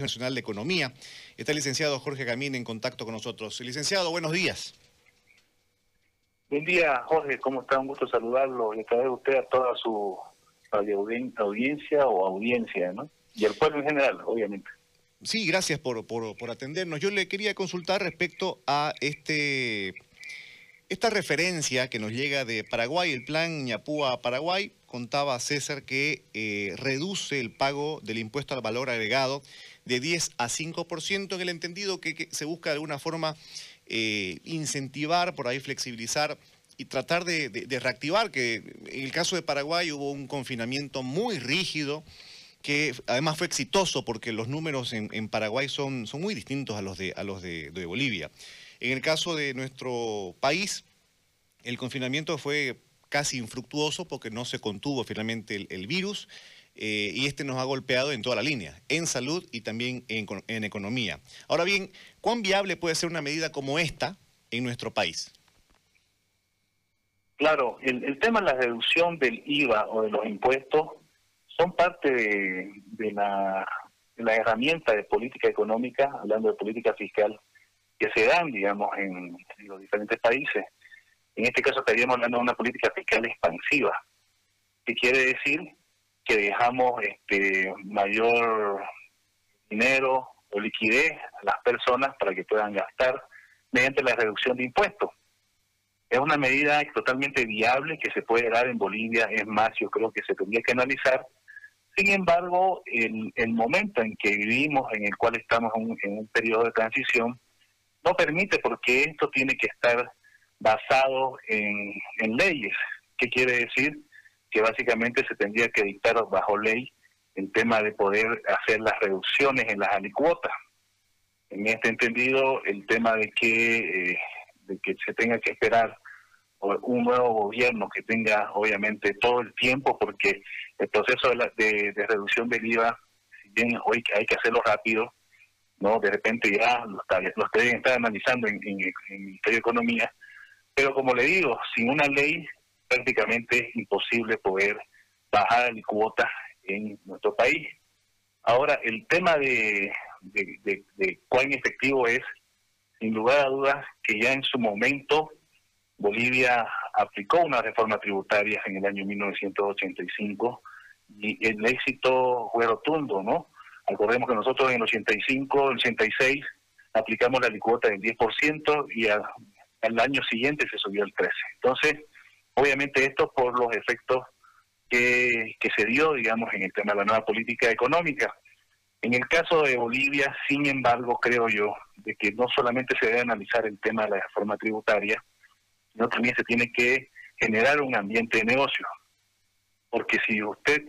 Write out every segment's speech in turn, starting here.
Nacional de Economía. Está el licenciado Jorge Camín en contacto con nosotros. Licenciado, buenos días. Buen día, Jorge. ¿Cómo está? Un gusto saludarlo y traer usted a toda su audiencia o audiencia, ¿no? Y al pueblo en general, obviamente. Sí, gracias por, por, por atendernos. Yo le quería consultar respecto a este esta referencia que nos llega de Paraguay, el plan Ñapúa Paraguay, contaba César que eh, reduce el pago del impuesto al valor agregado de 10 a 5%, en el entendido que, se busca de alguna forma eh, incentivar, por ahí flexibilizar y tratar de, reactivar, que en el caso de Paraguay hubo un confinamiento muy rígido, que además fue exitoso porque los números en, Paraguay son, son, muy distintos a los, de, a los de Bolivia. En el caso de nuestro país, el confinamiento fue casi infructuoso porque no se contuvo finalmente el, virus eh, y este nos ha golpeado en toda la línea, en salud y también en, economía. Ahora bien, ¿cuán viable puede ser una medida como esta en nuestro país? Claro, el, tema de la reducción del IVA o de los impuestos son parte de, la, herramienta de política económica, hablando de política fiscal, que se dan, digamos, en, los diferentes países. En este caso estaríamos hablando de una política fiscal expansiva, que quiere decir que dejamos este mayor dinero o liquidez a las personas para que puedan gastar mediante la reducción de impuestos. Es una medida totalmente viable que se puede dar en Bolivia, es más, yo creo que se tendría que analizar sin embargo, el, el momento en que vivimos, en el cual estamos en un, periodo de transición, no permite porque esto tiene que estar basado en, en leyes. ¿Qué quiere decir? Que básicamente se tendría que dictar bajo ley el tema de poder hacer las reducciones en las alicuotas. En este entendido, el tema de que, eh, de que se tenga que esperar un nuevo gobierno que tenga obviamente todo el tiempo, porque el proceso de, de, reducción del IVA, si bien hoy hay que hacerlo rápido, no de repente ya lo, lo estar analizando en, en, el Ministerio de Economía, pero como le digo, sin una ley prácticamente es imposible poder bajar la cuota en nuestro país. Ahora, el tema de, cuán efectivo es, sin lugar a dudas, que ya en su momento Bolivia aplicó una reforma tributaria en el año 1985 y el éxito fue rotundo, ¿no? Recordemos que nosotros en el 85, el 86 aplicamos la licuota del 10% y al año siguiente se subió al 13%. Entonces, obviamente esto por los efectos que, se dio, digamos, en el tema de la nueva política económica. En el caso de Bolivia, sin embargo, creo yo, de que no solamente se debe analizar el tema de la reforma tributaria, sino también se tiene que generar un ambiente de negocio. Porque si usted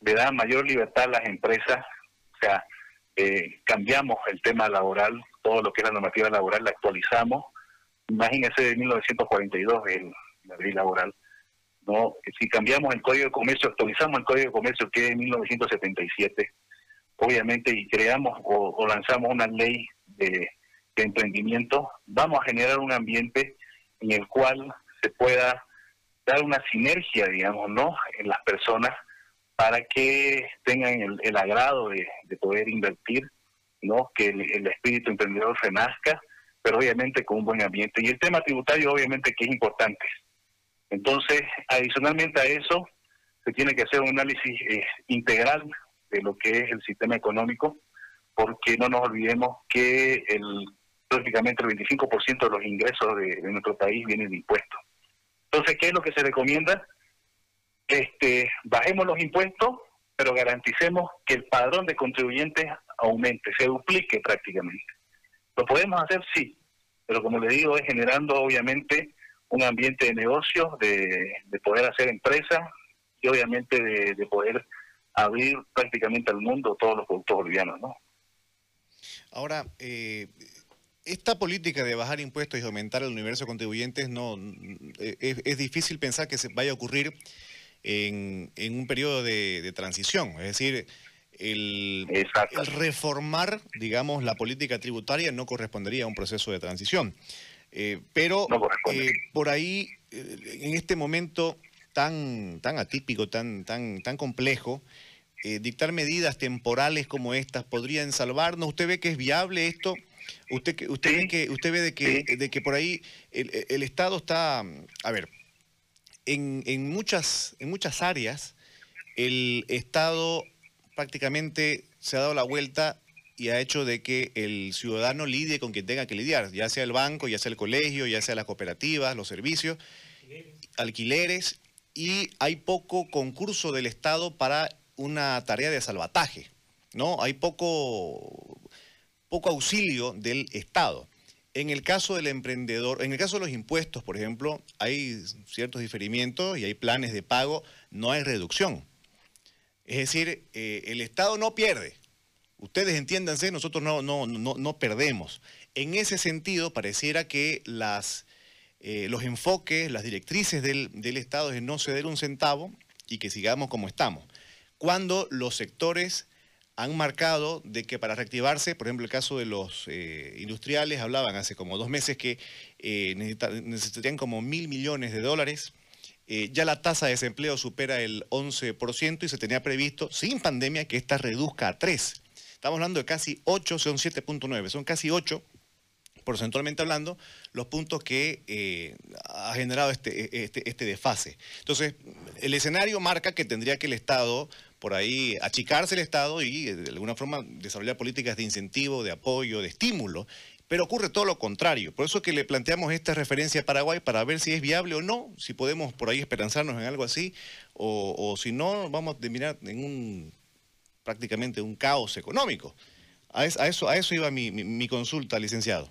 le da mayor libertad a las empresas, o sea, eh, cambiamos el tema laboral, todo lo que es la normativa laboral la actualizamos. Imagínese de 1942 el, la ley laboral. no Si cambiamos el Código de Comercio, actualizamos el Código de Comercio que es de 1977, obviamente, y creamos o, lanzamos una ley de emprendimiento, vamos a generar un ambiente en el cual se pueda dar una sinergia, digamos, ¿no? En las personas para que tengan el, agrado de, poder invertir, ¿no? Que el, espíritu emprendedor renazca, pero obviamente con un buen ambiente. Y el tema tributario, obviamente, que es importante. Entonces, adicionalmente a eso, se tiene que hacer un análisis eh, integral de lo que es el sistema económico, porque no nos olvidemos que el prácticamente el 25% de los ingresos de, nuestro país vienen de impuestos. Entonces, ¿qué es lo que se recomienda? Este, bajemos los impuestos, pero garanticemos que el padrón de contribuyentes aumente, se duplique prácticamente. ¿Lo podemos hacer? Sí, pero como le digo, es generando obviamente un ambiente de negocios, de, poder hacer empresas y obviamente de, de poder abrir prácticamente al mundo todos los productos bolivianos, ¿no? Ahora, eh, esta política de bajar impuestos y aumentar el universo de contribuyentes no es, difícil pensar que se vaya a ocurrir en, un periodo de, transición. Es decir, el, reformar, digamos, la política tributaria no correspondería a un proceso de transición. Eh, pero eh, por ahí, eh, en este momento tan, tan atípico, tan, tan, tan complejo, eh, dictar medidas temporales como estas podrían salvarnos? ¿Usted ve que es viable esto? ¿Usted, usted ve que usted ve de que, de que por ahí el, Estado está, a ver, en, en, muchas, en muchas áreas el Estado prácticamente se ha dado la vuelta y ha hecho de que el ciudadano lidie con quien tenga que lidiar, ya sea el banco, ya sea el colegio, ya sea las cooperativas, los servicios, alquileres, y hay poco concurso del Estado para una tarea de salvataje, ¿no? Hay poco, poco auxilio del Estado. En el caso del emprendedor, en el caso de los impuestos, por ejemplo, hay ciertos diferimientos y hay planes de pago, no hay reducción. Es decir, eh, el Estado no pierde, Ustedes entiéndanse, nosotros no, no, no, no perdemos. En ese sentido, pareciera que eh, los enfoques, las directrices del, Estado es no ceder un centavo y que sigamos como estamos. Cuando los sectores han marcado de que para reactivarse, por ejemplo, el caso de los eh, industriales, hablaban hace como dos meses que eh, necesitarían como mil millones de dólares. ya la tasa de desempleo supera el 11% y se tenía previsto, sin pandemia, que esta reduzca a 3%. Estamos hablando de casi 8, son 7.9, son casi 8 porcentualmente hablando, los puntos que eh, ha generado este, este, este, desfase. Entonces, el escenario marca que tendría que el Estado, por ahí, achicarse el Estado y, eh, de alguna forma, desarrollar políticas de incentivo, de apoyo, de estímulo, pero ocurre todo lo contrario. Por eso que le planteamos esta referencia a Paraguay para ver si es viable o no, si podemos por ahí esperanzarnos en algo así, o, o si no, vamos a terminar en un prácticamente un caos económico. A, eso, a eso iba mi, consulta, licenciado.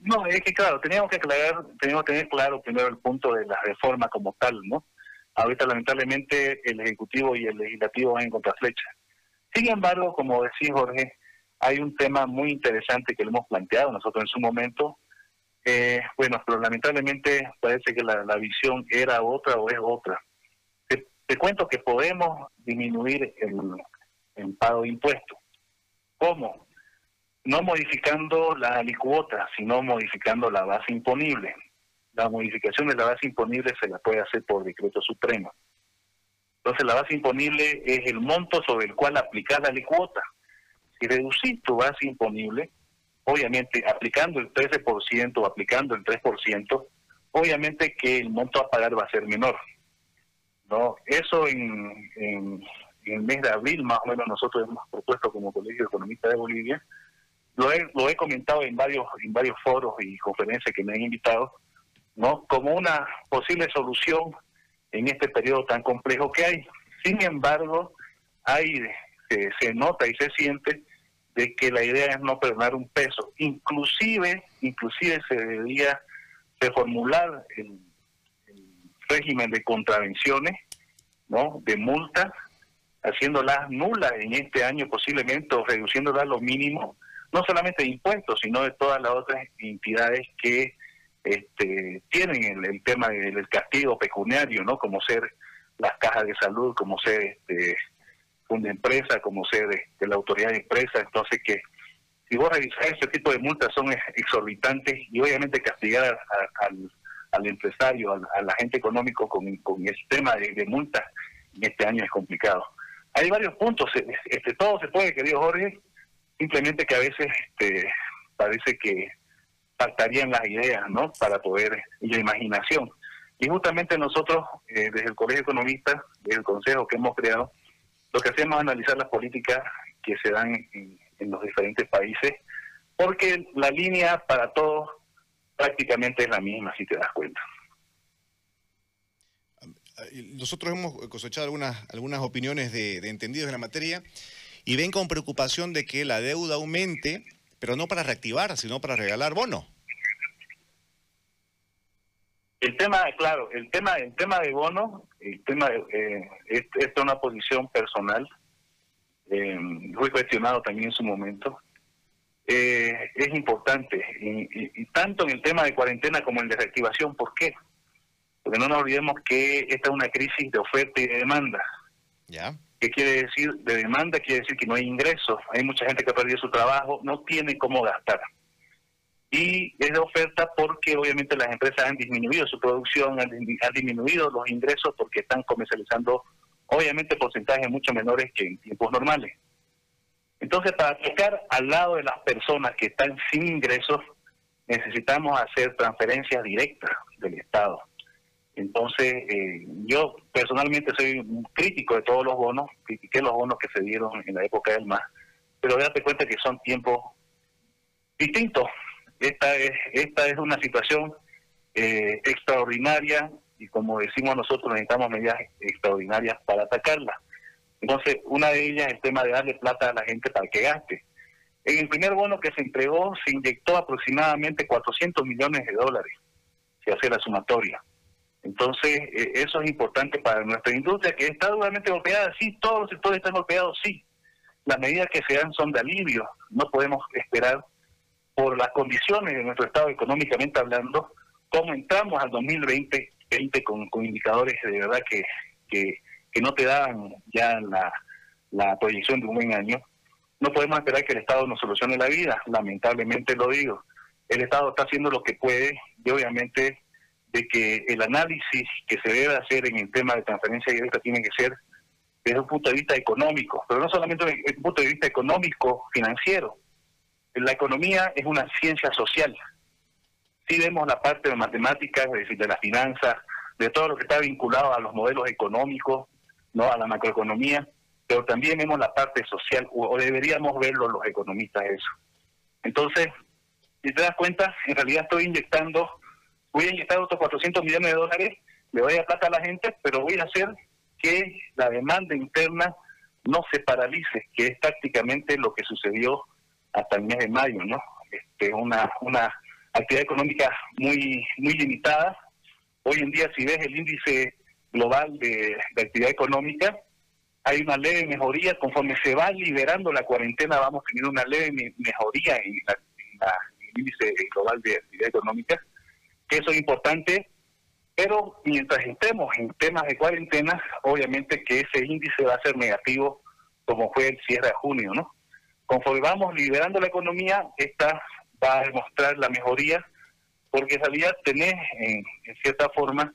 No, es que claro, teníamos que aclarar, teníamos que tener claro primero el punto de la reforma como tal, ¿no? Ahorita lamentablemente el Ejecutivo y el Legislativo van en contraflecha. Sin embargo, como decía Jorge, hay un tema muy interesante que le hemos planteado nosotros en su momento. Eh, bueno, pero lamentablemente parece que la, visión era otra o es otra. te cuento que podemos disminuir el, en pago de impuestos. ¿Cómo? No modificando la alicuota, sino modificando la base imponible. La modificación de la base imponible se la puede hacer por decreto supremo. Entonces la base imponible es el monto sobre el cual aplicar la alicuota. Si reducís tu base imponible, obviamente aplicando el 13% o aplicando el 3%, obviamente que el monto a pagar va a ser menor. ¿no? Eso en, en, en el mes de abril más o menos nosotros hemos propuesto como Colegio Economista de Bolivia. Lo he, lo he comentado en varios, en varios foros y conferencias que me han invitado, ¿no? Como una posible solución en este periodo tan complejo que hay. Sin embargo, hay, se, se nota y se siente de que la idea es no perdonar un peso. Inclusive, inclusive se debería reformular el, el régimen de contravenciones, ¿no? De multas haciéndolas nulas en este año posiblemente o reduciéndolas lo mínimo, no solamente de impuestos, sino de todas las otras entidades que este, tienen el, tema del castigo pecuniario, ¿no? Como ser las cajas de salud, como ser este, una empresa, como ser este, la autoridad de empresa, entonces que si vos revisás ese tipo de multas son exorbitantes y obviamente castigar al, al, empresario, al, agente económico con, con el tema de multas en este año es complicado. Hay varios puntos, eh, este, todo se puede, querido Jorge, simplemente que a veces este, parece que faltarían las ideas, ¿no? Para poder, y la imaginación. Y justamente nosotros, eh, desde el Colegio Economista, desde el Consejo que hemos creado, lo que hacemos es analizar las políticas que se dan en, en los diferentes países, porque la línea para todos prácticamente es la misma, si te das cuenta. Nosotros hemos cosechado algunas, algunas opiniones de, entendidos en la materia y ven con preocupación de que la deuda aumente, pero no para reactivar, sino para regalar bono. El tema, claro, el tema, el tema de bono, el tema, eh, esta es una posición personal, eh, cuestionado también en su momento. Eh, es importante, tanto en el tema de cuarentena como en de reactivación, ¿por qué? Porque no nos olvidemos que esta es una crisis de oferta y de demanda. ¿Ya? ¿Qué quiere decir? De demanda quiere decir que no hay ingresos. Hay mucha gente que ha perdido su trabajo, no tiene cómo gastar. Y es de oferta porque obviamente las empresas han disminuido su producción, han, disminuido los ingresos porque están comercializando obviamente porcentajes mucho menores que en tiempos normales. Entonces, para tocar al lado de las personas que están sin ingresos, necesitamos hacer transferencias directas del Estado. Entonces, eh, yo personalmente soy un crítico de todos los bonos, critiqué los bonos que se dieron en la época del MAS, pero date cuenta que son tiempos distintos. Esta es, esta es una situación eh, extraordinaria y como decimos nosotros necesitamos medidas extraordinarias para atacarla. Entonces, una de ellas es el tema de darle plata a la gente para que gaste. En el primer bono que se entregó se inyectó aproximadamente 400 millones de dólares, si hace la sumatoria. Entonces, eh, eso es importante para nuestra industria, que está duramente golpeada, sí, todos los sectores están golpeados, sí. Las medidas que se dan son de alivio, no podemos esperar por las condiciones de nuestro Estado económicamente hablando, cómo entramos al 2020 con, con indicadores de verdad que, que, no te dan ya la, la proyección de un buen año, no podemos esperar que el Estado nos solucione la vida, lamentablemente lo digo. El Estado está haciendo lo que puede y obviamente de que el análisis que se debe hacer en el tema de transferencia directa tiene que ser desde un punto de vista económico, pero no solamente desde un punto de vista económico, financiero. La economía es una ciencia social. Si vemos la parte de matemáticas, es decir, de las finanzas, de todo lo que está vinculado a los modelos económicos, no a la macroeconomía, pero también vemos la parte social, o, deberíamos verlo los economistas eso. Entonces, si te das cuenta, en realidad estoy inyectando, voy a inyectar otros 400 millones de dólares, le voy a plata a la gente, pero voy a hacer que la demanda interna no se paralice, que es prácticamente lo que sucedió hasta el mes de mayo, ¿no? Este, una, una actividad económica muy, muy limitada. Hoy en día, si ves el índice global de, actividad económica, hay una leve mejoría. Conforme se va liberando la cuarentena, vamos teniendo una leve mejoría en, el índice global de actividad económica, eso es importante. Pero mientras estemos en temas de cuarentena, obviamente que ese índice va a ser negativo, como fue el cierre de junio, ¿no? Conforme vamos liberando la economía, esta va a demostrar la mejoría, porque en realidad tenés, en, cierta forma,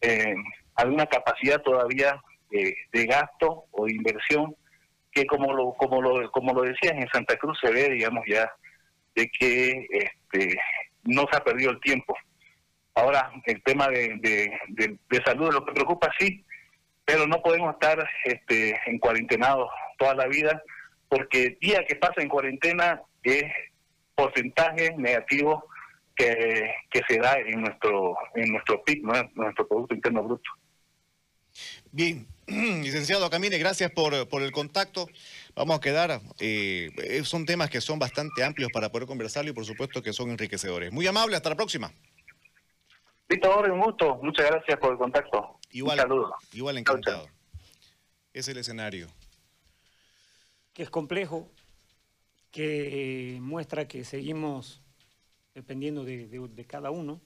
eh, alguna capacidad todavía de, gasto o de inversión que como lo como lo como lo decías en Santa Cruz se ve digamos ya de que este no se ha perdido el tiempo ahora el tema de, de, de, salud lo que preocupa sí pero no podemos estar este en cuarentenados toda la vida porque día que pasa en cuarentena es porcentaje negativo que, se da en nuestro en nuestro PIB, nuestro Producto Interno Bruto. Bien, licenciado Camine, gracias por, por el contacto. Vamos a quedar, eh, son temas que son bastante amplios para poder conversarlo y por supuesto que son enriquecedores. Muy amable, hasta la próxima. Víctor, un gusto. Muchas gracias por el contacto. Igual, un saludo. Igual encantado. Es el escenario. Que es complejo, que muestra que seguimos dependiendo de cada uno.